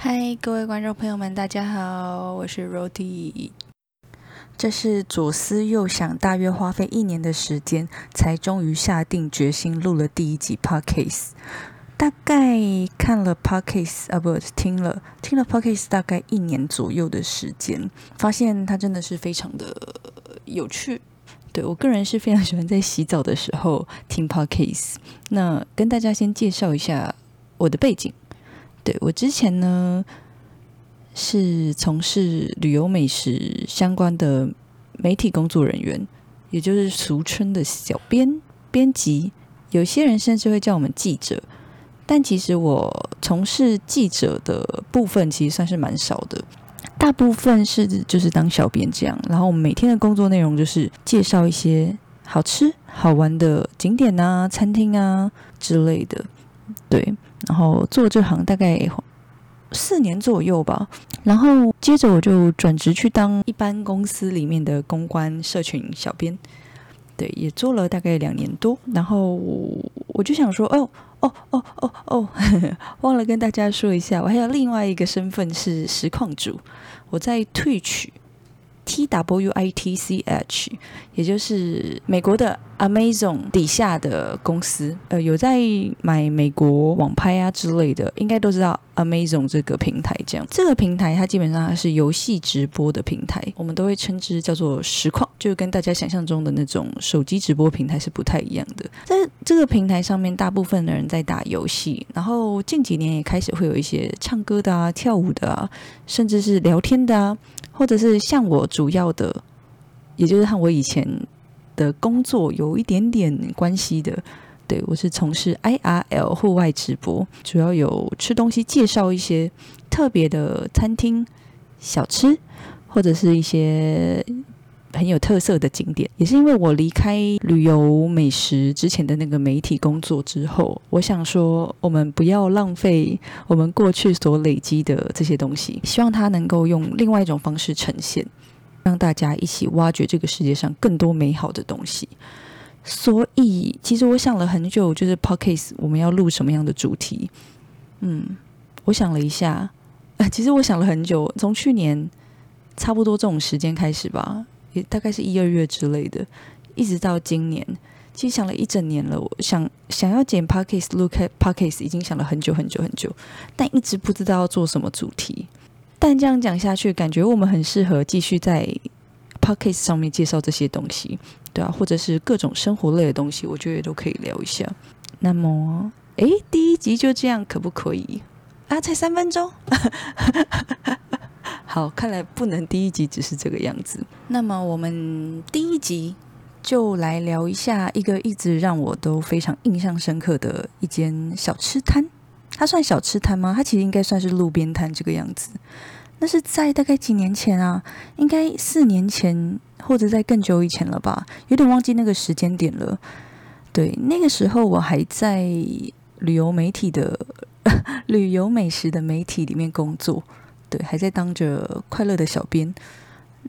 嗨，各位观众朋友们，大家好，我是 Roti。这是左思右想，大约花费一年的时间，才终于下定决心录了第一集 Podcast。大概看了 Podcast 啊，不，听了听了 Podcast，大概一年左右的时间，发现它真的是非常的有趣。对我个人是非常喜欢在洗澡的时候听 Podcast。那跟大家先介绍一下我的背景。对我之前呢。是从事旅游美食相关的媒体工作人员，也就是俗称的小编、编辑。有些人甚至会叫我们记者，但其实我从事记者的部分其实算是蛮少的，大部分是就是当小编这样。然后我们每天的工作内容就是介绍一些好吃好玩的景点啊、餐厅啊之类的。对，然后做这行大概。四年左右吧，然后接着我就转职去当一般公司里面的公关社群小编，对，也做了大概两年多，然后我就想说，哦哦哦哦哦，忘了跟大家说一下，我还有另外一个身份是实况主，我在退取。T W I T C H，也就是美国的 Amazon 底下的公司，呃，有在买美国网拍啊之类的，应该都知道 Amazon 这个平台。这样，这个平台它基本上是游戏直播的平台，我们都会称之叫做实况，就跟大家想象中的那种手机直播平台是不太一样的。在这个平台上面，大部分的人在打游戏，然后近几年也开始会有一些唱歌的啊、跳舞的啊，甚至是聊天的啊。或者是像我主要的，也就是和我以前的工作有一点点关系的，对我是从事 IRL 户外直播，主要有吃东西，介绍一些特别的餐厅、小吃，或者是一些很有特色的景点。也是因为我离开旅游美食之前的那个媒体工作之后，我想说，我们不要浪费我们过去所累积的这些东西，希望它能够用另外一种方式呈现。让大家一起挖掘这个世界上更多美好的东西。所以，其实我想了很久，就是 podcast 我们要录什么样的主题？嗯，我想了一下，其实我想了很久，从去年差不多这种时间开始吧，也大概是一二月之类的，一直到今年，其实想了一整年了。我想想要剪 podcast 录开 podcast，已经想了很久很久很久，但一直不知道要做什么主题。但这样讲下去，感觉我们很适合继续在 podcast 上面介绍这些东西，对啊，或者是各种生活类的东西，我觉得也都可以聊一下。那么，诶，第一集就这样可不可以啊？才三分钟，好，看来不能第一集只是这个样子。那么，我们第一集就来聊一下一个一直让我都非常印象深刻的一间小吃摊。它算小吃摊吗？它其实应该算是路边摊这个样子。那是在大概几年前啊，应该四年前或者在更久以前了吧，有点忘记那个时间点了。对，那个时候我还在旅游媒体的 旅游美食的媒体里面工作，对，还在当着快乐的小编。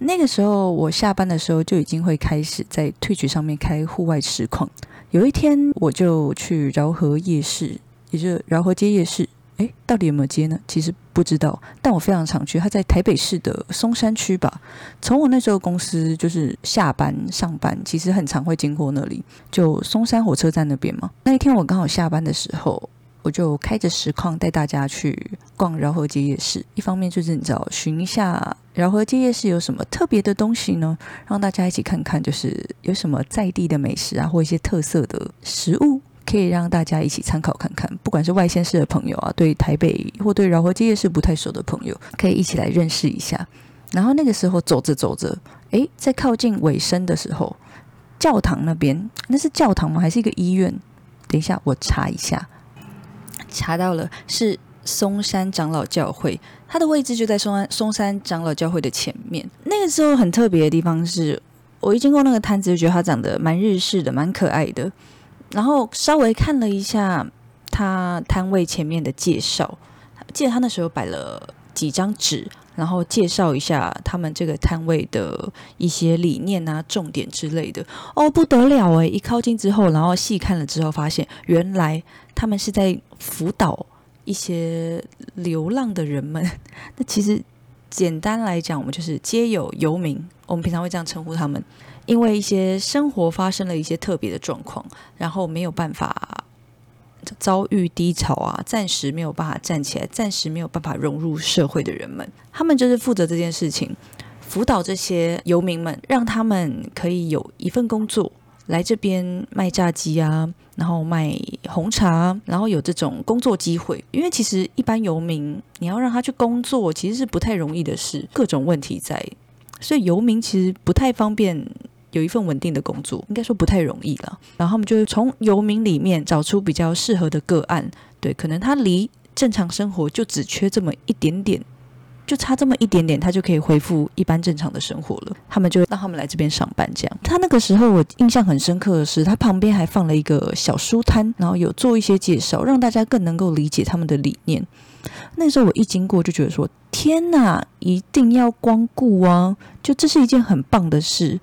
那个时候我下班的时候就已经会开始在退取上面开户外实况。有一天我就去饶河夜市。也就饶河街夜市，哎，到底有没有街呢？其实不知道，但我非常常去。它在台北市的松山区吧。从我那时候公司就是下班上班，其实很常会经过那里，就松山火车站那边嘛。那一天我刚好下班的时候，我就开着实况带大家去逛饶河街夜市。一方面就是你知道，寻一下饶河街夜市有什么特别的东西呢？让大家一起看看，就是有什么在地的美食啊，或一些特色的食物。可以让大家一起参考看看，不管是外县市的朋友啊，对台北或对饶河街夜市不太熟的朋友，可以一起来认识一下。然后那个时候走着走着，诶，在靠近尾声的时候，教堂那边那是教堂吗？还是一个医院？等一下，我查一下，查到了，是松山长老教会，它的位置就在松山松山长老教会的前面。那个时候很特别的地方是，我一经过那个摊子，就觉得它长得蛮日式的，蛮可爱的。然后稍微看了一下他摊位前面的介绍，记得他那时候摆了几张纸，然后介绍一下他们这个摊位的一些理念啊、重点之类的。哦，不得了诶，一靠近之后，然后细看了之后，发现原来他们是在辅导一些流浪的人们。那其实简单来讲，我们就是皆有游民，我们平常会这样称呼他们。因为一些生活发生了一些特别的状况，然后没有办法遭遇低潮啊，暂时没有办法站起来，暂时没有办法融入社会的人们，他们就是负责这件事情，辅导这些游民们，让他们可以有一份工作，来这边卖炸鸡啊，然后卖红茶，然后有这种工作机会。因为其实一般游民，你要让他去工作，其实是不太容易的事，各种问题在，所以游民其实不太方便。有一份稳定的工作，应该说不太容易了。然后他们就从游民里面找出比较适合的个案，对，可能他离正常生活就只缺这么一点点，就差这么一点点，他就可以恢复一般正常的生活了。他们就让他们来这边上班，这样。他那个时候我印象很深刻的是，他旁边还放了一个小书摊，然后有做一些介绍，让大家更能够理解他们的理念。那时候我一经过就觉得说：天哪，一定要光顾啊！就这是一件很棒的事。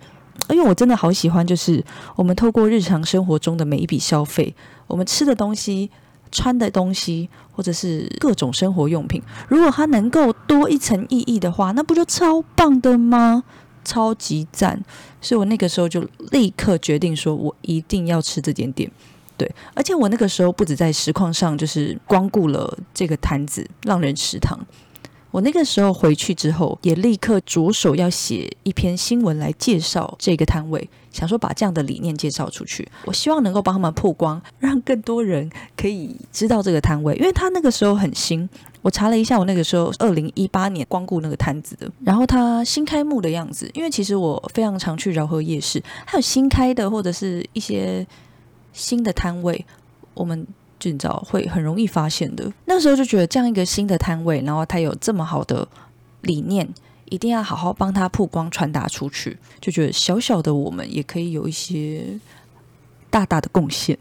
因为我真的好喜欢，就是我们透过日常生活中的每一笔消费，我们吃的东西、穿的东西，或者是各种生活用品，如果它能够多一层意义的话，那不就超棒的吗？超级赞！所以我那个时候就立刻决定说，我一定要吃这间店。对，而且我那个时候不止在实况上，就是光顾了这个摊子——浪人食堂。我那个时候回去之后，也立刻着手要写一篇新闻来介绍这个摊位，想说把这样的理念介绍出去。我希望能够帮他们曝光，让更多人可以知道这个摊位，因为他那个时候很新。我查了一下，我那个时候二零一八年光顾那个摊子的，然后他新开幕的样子。因为其实我非常常去饶河夜市，还有新开的或者是一些新的摊位，我们。尽早会很容易发现的。那时候就觉得这样一个新的摊位，然后他有这么好的理念，一定要好好帮他曝光传达出去。就觉得小小的我们也可以有一些大大的贡献。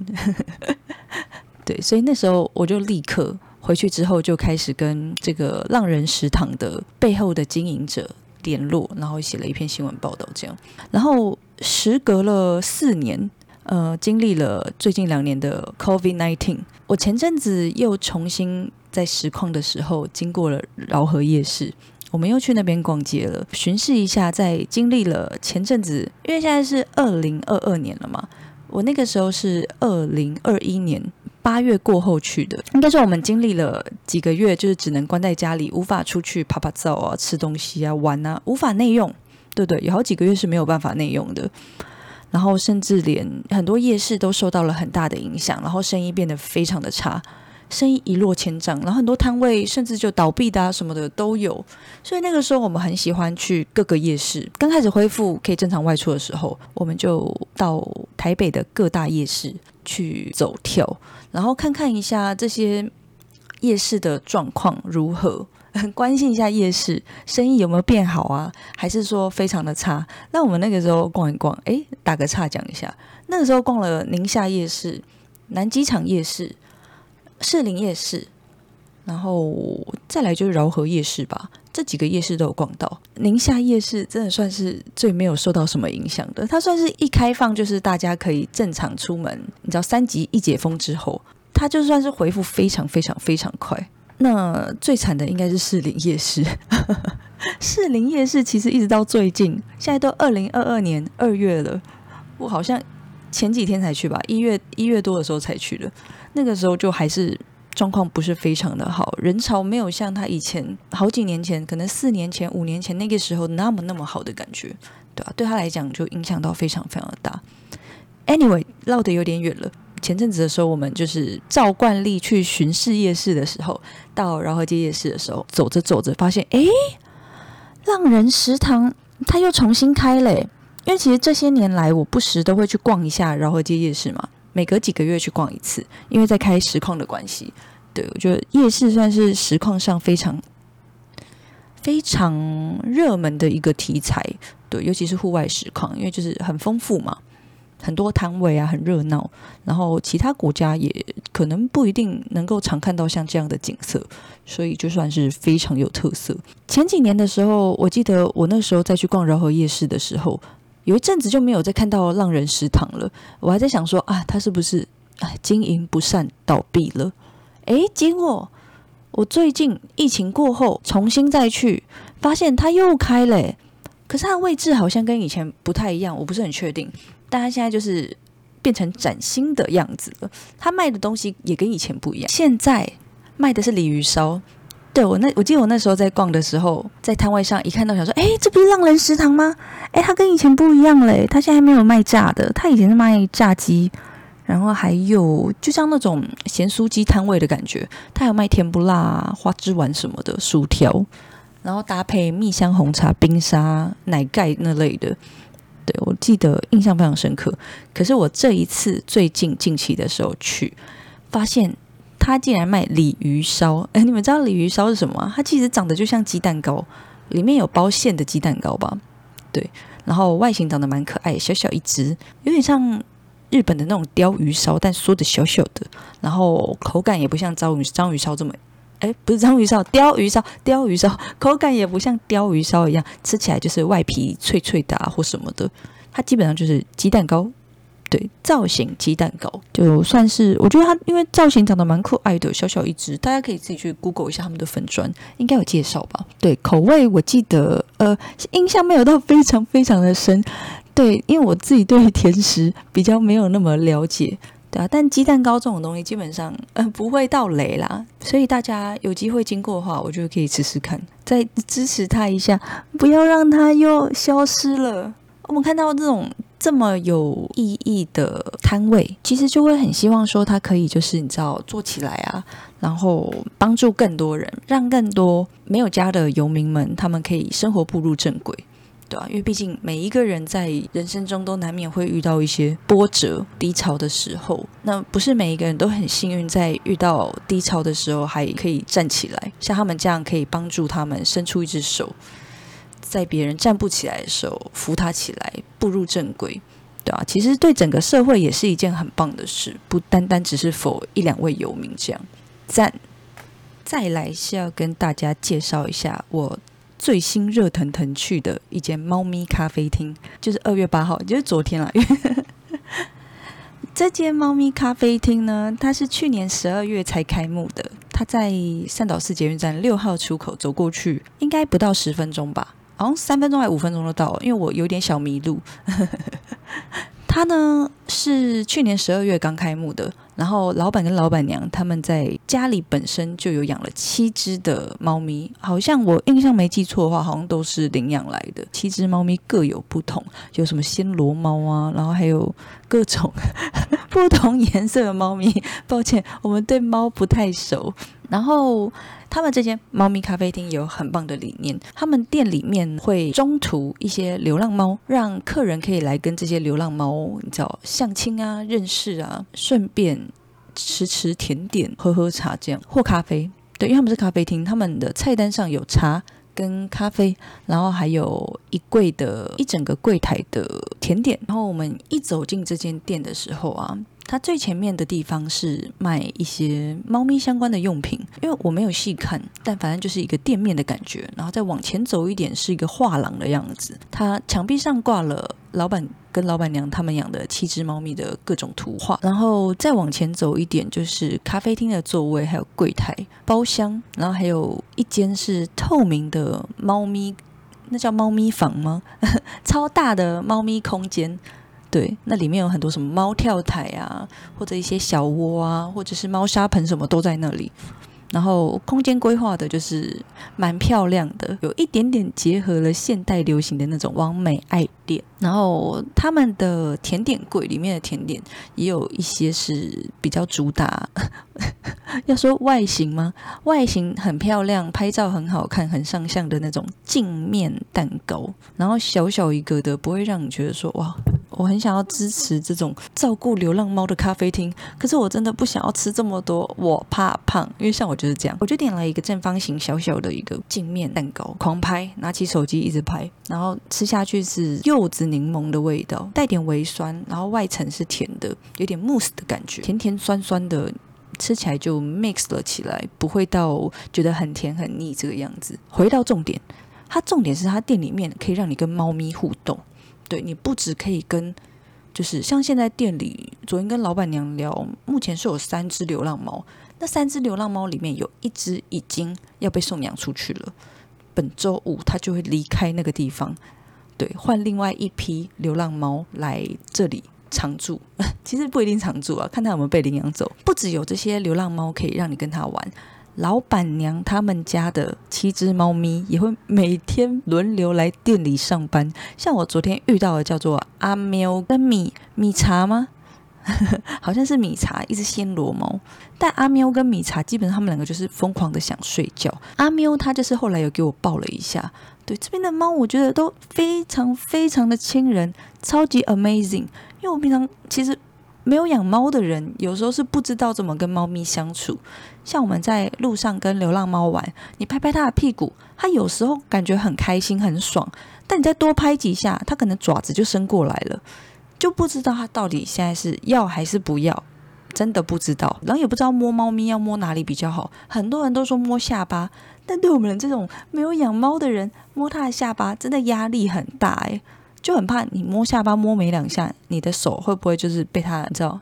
对，所以那时候我就立刻回去之后就开始跟这个浪人食堂的背后的经营者联络，然后写了一篇新闻报道。这样，然后时隔了四年。呃，经历了最近两年的 COVID nineteen，我前阵子又重新在实况的时候，经过了饶河夜市，我们又去那边逛街了，巡视一下。在经历了前阵子，因为现在是二零二二年了嘛，我那个时候是二零二一年八月过后去的，应该说我们经历了几个月，就是只能关在家里，无法出去拍拍照啊、吃东西啊、玩啊，无法内用，对对，有好几个月是没有办法内用的。然后甚至连很多夜市都受到了很大的影响，然后生意变得非常的差，生意一落千丈，然后很多摊位甚至就倒闭的啊什么的都有。所以那个时候我们很喜欢去各个夜市。刚开始恢复可以正常外出的时候，我们就到台北的各大夜市去走跳，然后看看一下这些夜市的状况如何。很关心一下夜市生意有没有变好啊？还是说非常的差？那我们那个时候逛一逛，诶，打个岔讲一下，那个时候逛了宁夏夜市、南机场夜市、士林夜市，然后再来就是饶河夜市吧。这几个夜市都有逛到。宁夏夜市真的算是最没有受到什么影响的，它算是一开放就是大家可以正常出门。你知道三级一解封之后，它就算是回复非常非常非常快。那最惨的应该是士林夜市，士林夜市其实一直到最近，现在都二零二二年二月了，我好像前几天才去吧，一月一月多的时候才去的，那个时候就还是状况不是非常的好，人潮没有像他以前好几年前，可能四年前、五年前那个时候那么那么好的感觉，对吧？对他来讲就影响到非常非常的大。Anyway，绕得有点远了。前阵子的时候，我们就是照惯例去巡视夜市的时候，到饶河街夜市的时候，走着走着发现，哎，浪人食堂它又重新开了。因为其实这些年来，我不时都会去逛一下饶河街夜市嘛，每隔几个月去逛一次，因为在开实况的关系。对我觉得夜市算是实况上非常非常热门的一个题材，对，尤其是户外实况，因为就是很丰富嘛。很多摊位啊，很热闹，然后其他国家也可能不一定能够常看到像这样的景色，所以就算是非常有特色。前几年的时候，我记得我那时候再去逛饶河夜市的时候，有一阵子就没有再看到浪人食堂了。我还在想说啊，他是不是啊经营不善倒闭了？诶，结果我最近疫情过后重新再去，发现它又开了，可是它的位置好像跟以前不太一样，我不是很确定。但它现在就是变成崭新的样子了，它卖的东西也跟以前不一样。现在卖的是鲤鱼烧。对我那，我记得我那时候在逛的时候，在摊位上一看到，想说，哎，这不是浪人食堂吗？哎，它跟以前不一样嘞，它现在没有卖炸的，它以前是卖炸鸡，然后还有就像那种咸酥鸡摊位的感觉，它有卖甜不辣、花枝丸什么的薯条，然后搭配蜜香红茶、冰沙、奶盖那类的。对我记得印象非常深刻。可是我这一次最近近期的时候去，发现。他竟然卖鲤鱼烧，哎，你们知道鲤鱼烧是什么吗？它其实长得就像鸡蛋糕，里面有包馅的鸡蛋糕吧？对，然后外形长得蛮可爱，小小一只，有点像日本的那种鲷鱼烧，但缩的小小的，然后口感也不像章鱼章鱼烧这么，哎，不是章鱼烧，鲷鱼烧，鲷鱼烧口感也不像鲷鱼烧一样，吃起来就是外皮脆脆的或什么的，它基本上就是鸡蛋糕。对，造型鸡蛋糕就算是，我觉得它因为造型长得蛮可爱的，小小一只，大家可以自己去 Google 一下他们的粉砖，应该有介绍吧。对，口味我记得，呃，印象没有到非常非常的深。对，因为我自己对甜食比较没有那么了解，啊。但鸡蛋糕这种东西基本上，嗯，不会到雷啦，所以大家有机会经过的话，我觉得可以试试看，再支持他一下，不要让他又消失了。我们看到这种。这么有意义的摊位，其实就会很希望说，他可以就是你知道做起来啊，然后帮助更多人，让更多没有家的游民们，他们可以生活步入正轨，对啊？因为毕竟每一个人在人生中都难免会遇到一些波折、低潮的时候，那不是每一个人都很幸运，在遇到低潮的时候还可以站起来，像他们这样可以帮助他们伸出一只手。在别人站不起来的时候，扶他起来，步入正轨，对啊，其实对整个社会也是一件很棒的事，不单单只是否一两位游民这样。赞。再来是要跟大家介绍一下我最新热腾腾去的一间猫咪咖啡厅，就是二月八号，就是昨天了。这间猫咪咖啡厅呢，它是去年十二月才开幕的，它在善导寺捷运站六号出口走过去，应该不到十分钟吧。好像三分钟还五分钟就到了，因为我有点小迷路。它呢是去年十二月刚开幕的，然后老板跟老板娘他们在家里本身就有养了七只的猫咪，好像我印象没记错的话，好像都是领养来的。七只猫咪各有不同，有什么暹罗猫啊，然后还有各种 不同颜色的猫咪。抱歉，我们对猫不太熟。然后。他们这间猫咪咖啡厅有很棒的理念，他们店里面会中途一些流浪猫，让客人可以来跟这些流浪猫，你知道相亲啊、认识啊，顺便吃吃甜点、喝喝茶这样或咖啡。对，因为他们是咖啡厅，他们的菜单上有茶跟咖啡，然后还有一柜的一整个柜台的甜点。然后我们一走进这间店的时候啊。它最前面的地方是卖一些猫咪相关的用品，因为我没有细看，但反正就是一个店面的感觉。然后再往前走一点是一个画廊的样子，它墙壁上挂了老板跟老板娘他们养的七只猫咪的各种图画。然后再往前走一点就是咖啡厅的座位，还有柜台、包厢，然后还有一间是透明的猫咪，那叫猫咪房吗？超大的猫咪空间。对，那里面有很多什么猫跳台啊，或者一些小窝啊，或者是猫砂盆什么都在那里。然后空间规划的就是蛮漂亮的，有一点点结合了现代流行的那种完美爱恋。然后他们的甜点柜里面的甜点也有一些是比较主打，要说外形吗？外形很漂亮，拍照很好看，很上相的那种镜面蛋糕。然后小小一个的，不会让你觉得说哇。我很想要支持这种照顾流浪猫的咖啡厅，可是我真的不想要吃这么多，我怕胖。因为像我就是这样，我就点了一个正方形小小的一个镜面蛋糕，狂拍，拿起手机一直拍，然后吃下去是柚子柠檬的味道，带点微酸，然后外层是甜的，有点慕斯的感觉，甜甜酸酸的，吃起来就 mix 了起来，不会到觉得很甜很腻这个样子。回到重点，它重点是它店里面可以让你跟猫咪互动。对你不止可以跟，就是像现在店里，昨天跟老板娘聊，目前是有三只流浪猫，那三只流浪猫里面有一只已经要被送养出去了，本周五它就会离开那个地方，对，换另外一批流浪猫来这里常住。其实不一定常住啊，看他有没有被领养走。不只有这些流浪猫可以让你跟他玩。老板娘他们家的七只猫咪也会每天轮流来店里上班。像我昨天遇到的叫做阿喵跟米米茶吗？好像是米茶，一只暹罗猫。但阿喵跟米茶基本上他们两个就是疯狂的想睡觉。阿喵它就是后来有给我抱了一下。对这边的猫，我觉得都非常非常的亲人，超级 amazing。因为我平常其实。没有养猫的人，有时候是不知道怎么跟猫咪相处。像我们在路上跟流浪猫玩，你拍拍它的屁股，它有时候感觉很开心很爽，但你再多拍几下，它可能爪子就伸过来了，就不知道它到底现在是要还是不要，真的不知道。然后也不知道摸猫咪要摸哪里比较好，很多人都说摸下巴，但对我们这种没有养猫的人，摸它的下巴真的压力很大诶。就很怕你摸下巴摸没两下，你的手会不会就是被它知道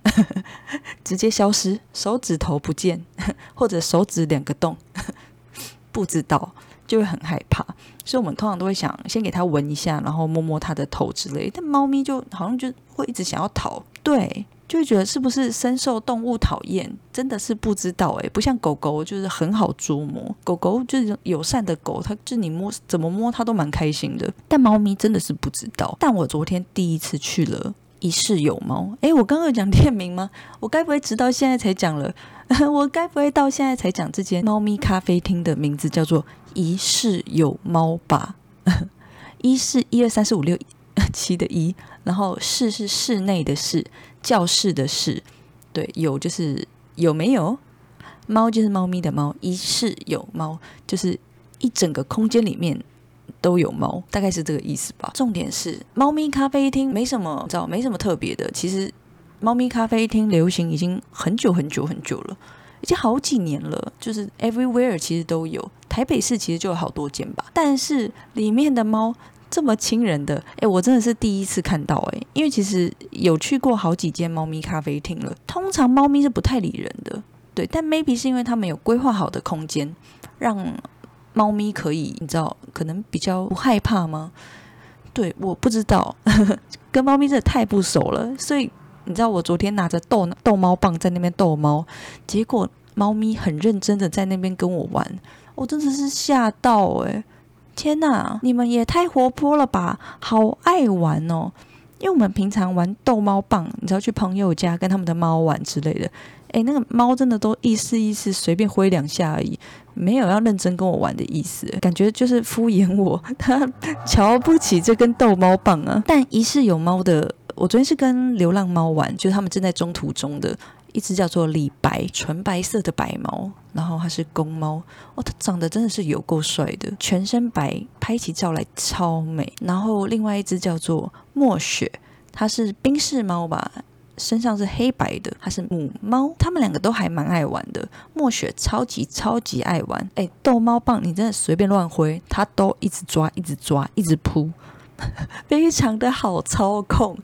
直接消失，手指头不见，或者手指两个洞，不知道就会很害怕。所以我们通常都会想先给它闻一下，然后摸摸它的头之类。但猫咪就好像就会一直想要逃，对。就觉得是不是深受动物讨厌，真的是不知道哎，不像狗狗就是很好捉摸，狗狗就是友善的狗，它就你摸怎么摸它都蛮开心的。但猫咪真的是不知道。但我昨天第一次去了一世有猫，哎，我刚刚有讲店名吗？我该不会直到现在才讲了？我该不会到现在才讲这间猫咪咖啡厅的名字叫做一世有猫吧？一是一二三四五六 七的一，然后室是室内的室。教室的室，对，有就是有没有猫就是猫咪的猫，一室有猫就是一整个空间里面都有猫，大概是这个意思吧。重点是猫咪咖啡厅没什么，知道没什么特别的。其实猫咪咖啡厅流行已经很久很久很久了，已经好几年了，就是 everywhere 其实都有，台北市其实就有好多间吧。但是里面的猫。这么亲人的，哎，我真的是第一次看到，哎，因为其实有去过好几间猫咪咖啡厅了。通常猫咪是不太理人的，对，但 maybe 是因为他们有规划好的空间，让猫咪可以，你知道，可能比较不害怕吗？对，我不知道，跟猫咪真的太不熟了，所以你知道，我昨天拿着逗逗猫棒在那边逗猫，结果猫咪很认真的在那边跟我玩，我真的是吓到，哎。天呐，你们也太活泼了吧！好爱玩哦，因为我们平常玩逗猫棒，你知道去朋友家跟他们的猫玩之类的，诶，那个猫真的都意思意思随便挥两下而已，没有要认真跟我玩的意思，感觉就是敷衍我，他瞧不起这根逗猫棒啊。但一世有猫的，我昨天是跟流浪猫玩，就是他们正在中途中的。一只叫做李白，纯白色的白毛，然后它是公猫哦，它长得真的是有够帅的，全身白，拍起照来超美。然后另外一只叫做墨雪，它是冰室猫吧，身上是黑白的，它是母猫。它们两个都还蛮爱玩的，墨雪超级超级爱玩，哎，逗猫棒你真的随便乱挥，它都一直抓，一直抓，一直扑。非常的好操控，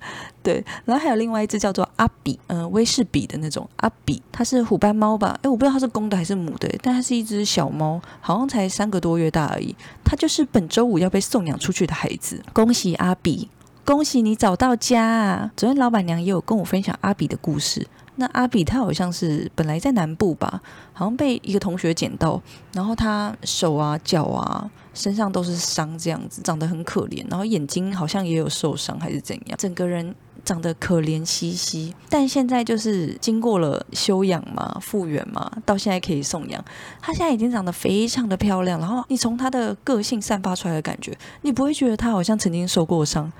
对，然后还有另外一只叫做阿比，嗯，威士比的那种阿比，它是虎斑猫吧？哎，我不知道它是公的还是母的，但它是一只小猫，好像才三个多月大而已。它就是本周五要被送养出去的孩子，恭喜阿比，恭喜你找到家啊！昨天老板娘也有跟我分享阿比的故事。那阿比他好像是本来在南部吧，好像被一个同学捡到，然后他手啊、脚啊、身上都是伤，这样子长得很可怜，然后眼睛好像也有受伤还是怎样，整个人长得可怜兮兮。但现在就是经过了休养嘛、复原嘛，到现在可以送养。他现在已经长得非常的漂亮，然后你从他的个性散发出来的感觉，你不会觉得他好像曾经受过伤。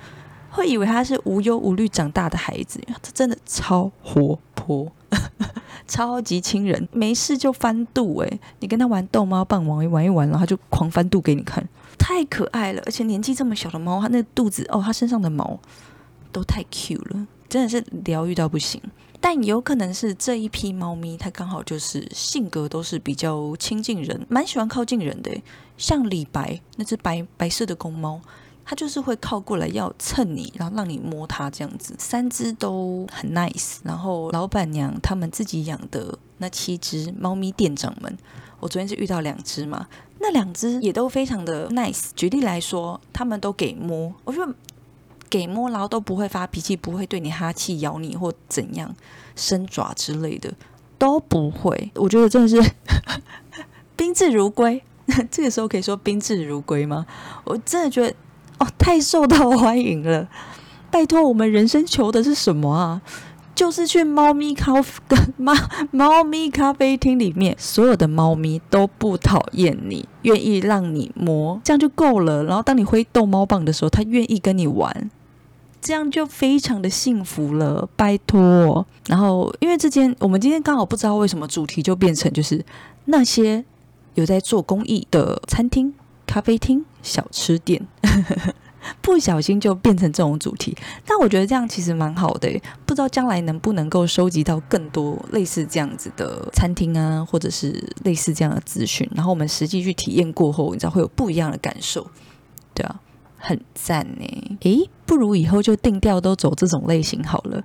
会以为他是无忧无虑长大的孩子，这真的超活 超级亲人，没事就翻肚诶，你跟他玩逗猫棒玩一玩一玩，然后他就狂翻肚给你看，太可爱了。而且年纪这么小的猫，它那肚子哦，它身上的毛都太 Q 了，真的是疗愈到不行。但有可能是这一批猫咪，它刚好就是性格都是比较亲近人，蛮喜欢靠近人的。像李白那只白白色的公猫。它就是会靠过来要蹭你，然后让你摸它这样子。三只都很 nice，然后老板娘他们自己养的那七只猫咪店长们，我昨天是遇到两只嘛，那两只也都非常的 nice。举例来说，他们都给摸，我觉得给摸，然后都不会发脾气，不会对你哈气、咬你或怎样伸爪之类的，都不会。我觉得真的是 宾至如归。这个时候可以说宾至如归吗？我真的觉得。哦，太受到欢迎了！拜托，我们人生求的是什么啊？就是去猫咪咖跟 猫猫咪咖啡厅里面，所有的猫咪都不讨厌你，愿意让你摸，这样就够了。然后当你挥逗猫棒的时候，它愿意跟你玩，这样就非常的幸福了。拜托，然后因为这间我们今天刚好不知道为什么主题就变成就是那些有在做公益的餐厅。咖啡厅、小吃店，不小心就变成这种主题。但我觉得这样其实蛮好的，不知道将来能不能够收集到更多类似这样子的餐厅啊，或者是类似这样的资讯。然后我们实际去体验过后，你知道会有不一样的感受，对啊，很赞呢。诶，不如以后就定调都走这种类型好了。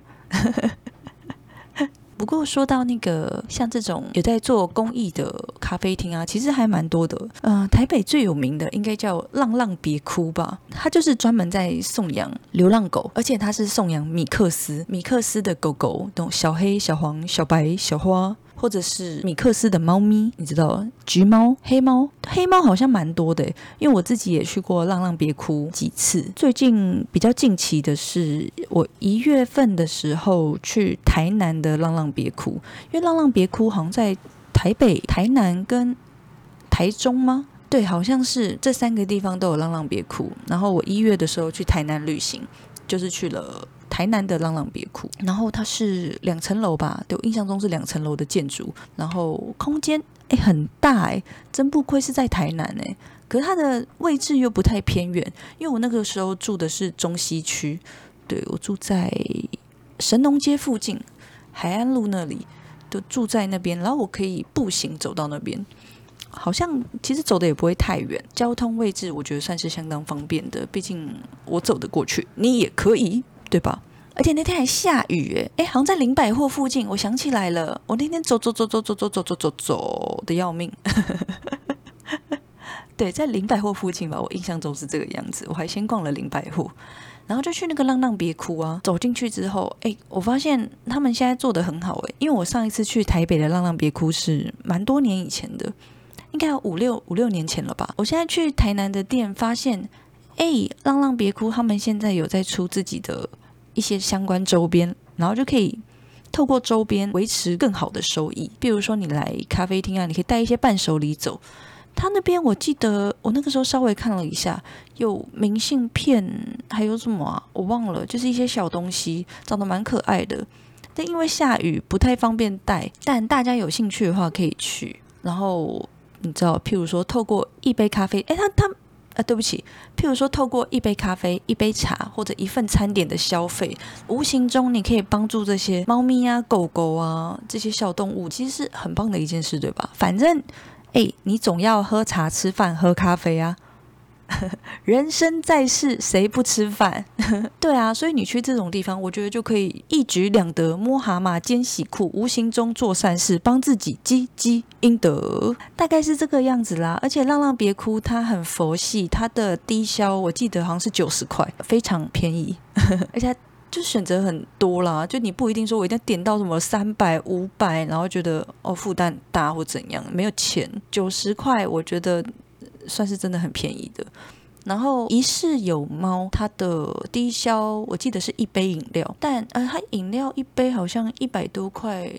不过说到那个像这种有在做公益的咖啡厅啊，其实还蛮多的。嗯，台北最有名的应该叫浪浪别哭吧，它就是专门在送养流浪狗，而且它是送养米克斯，米克斯的狗狗，懂小黑、小黄、小白、小花。或者是米克斯的猫咪，你知道橘猫、黑猫，黑猫好像蛮多的。因为我自己也去过浪浪别哭几次。最近比较近期的是，我一月份的时候去台南的浪浪别哭，因为浪浪别哭好像在台北、台南跟台中吗？对，好像是这三个地方都有浪浪别哭。然后我一月的时候去台南旅行，就是去了。台南的浪浪别库，然后它是两层楼吧？对我印象中是两层楼的建筑，然后空间哎很大哎，真不愧是在台南哎。可是它的位置又不太偏远，因为我那个时候住的是中西区，对我住在神农街附近，海岸路那里，就住在那边，然后我可以步行走到那边，好像其实走的也不会太远，交通位置我觉得算是相当方便的，毕竟我走得过去，你也可以。对吧？而且那天还下雨，诶，哎，好像在林百货附近。我想起来了，我那天走走走走走走走走走走的要命。对，在林百货附近吧，我印象中是这个样子。我还先逛了林百货，然后就去那个浪浪别哭啊。走进去之后，哎，我发现他们现在做的很好，哎，因为我上一次去台北的浪浪别哭是蛮多年以前的，应该有五六五六年前了吧。我现在去台南的店，发现。哎，浪浪别哭！他们现在有在出自己的一些相关周边，然后就可以透过周边维持更好的收益。比如说，你来咖啡厅啊，你可以带一些伴手礼走。他那边我记得我那个时候稍微看了一下，有明信片，还有什么啊？我忘了，就是一些小东西，长得蛮可爱的。但因为下雨不太方便带，但大家有兴趣的话可以去。然后你知道，譬如说透过一杯咖啡，哎，他他。啊，对不起。譬如说，透过一杯咖啡、一杯茶或者一份餐点的消费，无形中你可以帮助这些猫咪啊、狗狗啊这些小动物，其实是很棒的一件事，对吧？反正，哎，你总要喝茶、吃饭、喝咖啡啊。人生在世，谁不吃饭？对啊，所以你去这种地方，我觉得就可以一举两得，摸蛤蟆兼洗裤，无形中做善事，帮自己积积阴德，大概是这个样子啦。而且浪浪别哭，它很佛系，它的低消我记得好像是九十块，非常便宜，而且就选择很多啦，就你不一定说我一定要点到什么三百五百，然后觉得哦负担大或怎样，没有钱，九十块，我觉得。算是真的很便宜的，然后一室有猫，它的低消我记得是一杯饮料，但呃，它饮料一杯好像一百多块，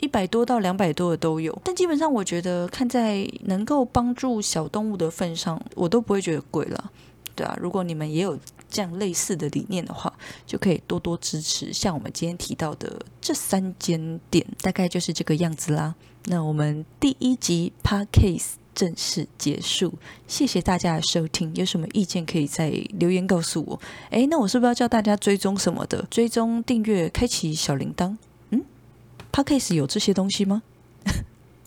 一百多到两百多的都有，但基本上我觉得看在能够帮助小动物的份上，我都不会觉得贵了，对啊，如果你们也有这样类似的理念的话，就可以多多支持，像我们今天提到的这三间店，大概就是这个样子啦。那我们第一集 Parkcase。正式结束，谢谢大家的收听。有什么意见可以在留言告诉我。诶，那我是不是要叫大家追踪什么的？追踪、订阅、开启小铃铛？嗯 p o d c a s 有这些东西吗？